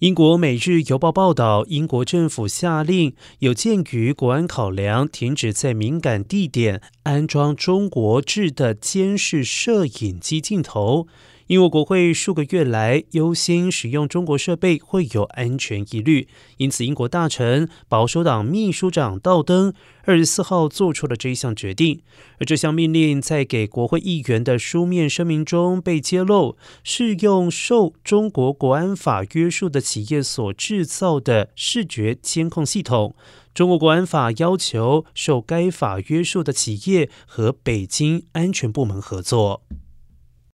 英国《每日邮报》报道，英国政府下令，有鉴于国安考量，停止在敏感地点安装中国制的监视摄影机镜头。英国国会数个月来忧心使用中国设备会有安全疑虑，因此英国大臣保守党秘书长道登二十四号做出了这一项决定。而这项命令在给国会议员的书面声明中被揭露，是用受中国国安法约束的企业所制造的视觉监控系统。中国国安法要求受该法约束的企业和北京安全部门合作。